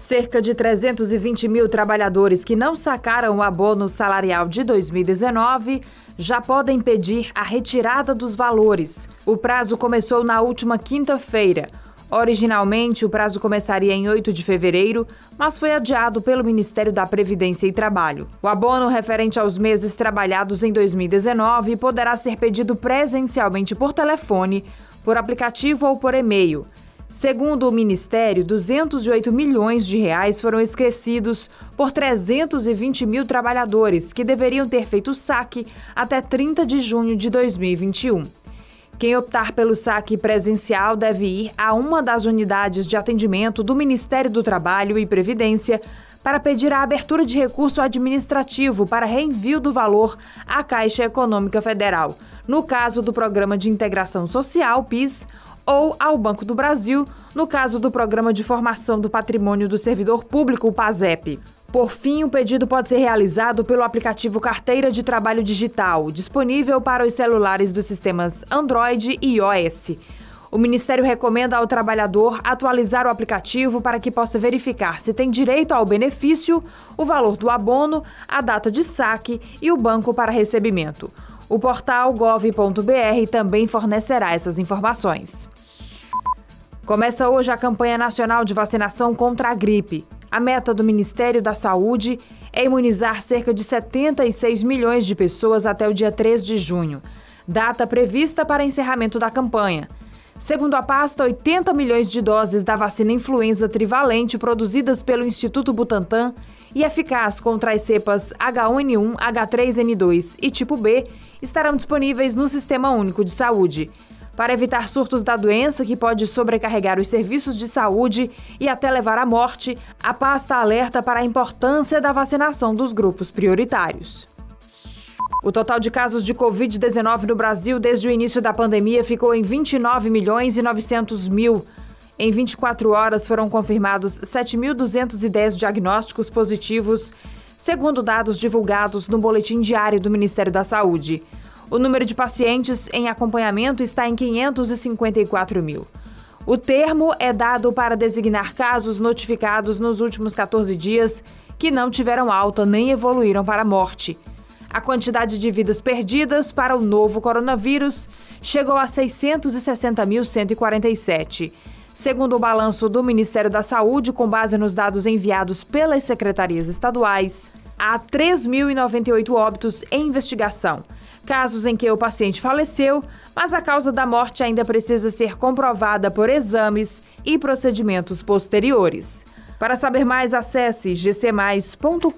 Cerca de 320 mil trabalhadores que não sacaram o abono salarial de 2019 já podem pedir a retirada dos valores. O prazo começou na última quinta-feira. Originalmente, o prazo começaria em 8 de fevereiro, mas foi adiado pelo Ministério da Previdência e Trabalho. O abono referente aos meses trabalhados em 2019 poderá ser pedido presencialmente por telefone, por aplicativo ou por e-mail. Segundo o Ministério, 208 milhões de reais foram esquecidos por 320 mil trabalhadores que deveriam ter feito saque até 30 de junho de 2021. Quem optar pelo saque presencial deve ir a uma das unidades de atendimento do Ministério do Trabalho e Previdência para pedir a abertura de recurso administrativo para reenvio do valor à Caixa Econômica Federal, no caso do Programa de Integração Social, PIS, ou ao Banco do Brasil, no caso do Programa de Formação do Patrimônio do Servidor Público, o PASEP. Por fim, o pedido pode ser realizado pelo aplicativo Carteira de Trabalho Digital, disponível para os celulares dos sistemas Android e iOS. O Ministério recomenda ao trabalhador atualizar o aplicativo para que possa verificar se tem direito ao benefício, o valor do abono, a data de saque e o banco para recebimento. O portal gov.br também fornecerá essas informações. Começa hoje a campanha nacional de vacinação contra a gripe. A meta do Ministério da Saúde é imunizar cerca de 76 milhões de pessoas até o dia 3 de junho, data prevista para encerramento da campanha. Segundo a pasta, 80 milhões de doses da vacina influenza trivalente produzidas pelo Instituto Butantan e eficaz contra as cepas H1N1, H3N2 e tipo B estarão disponíveis no Sistema Único de Saúde. Para evitar surtos da doença que pode sobrecarregar os serviços de saúde e até levar à morte, a pasta alerta para a importância da vacinação dos grupos prioritários. O total de casos de Covid-19 no Brasil desde o início da pandemia ficou em 29 milhões e 900 mil. Em 24 horas foram confirmados 7.210 diagnósticos positivos, segundo dados divulgados no Boletim Diário do Ministério da Saúde. O número de pacientes em acompanhamento está em 554 mil. O termo é dado para designar casos notificados nos últimos 14 dias que não tiveram alta nem evoluíram para a morte. A quantidade de vidas perdidas para o novo coronavírus chegou a 660.147. Segundo o balanço do Ministério da Saúde, com base nos dados enviados pelas secretarias estaduais, há 3.098 óbitos em investigação casos em que o paciente faleceu, mas a causa da morte ainda precisa ser comprovada por exames e procedimentos posteriores. Para saber mais, acesse gcmais.com.br.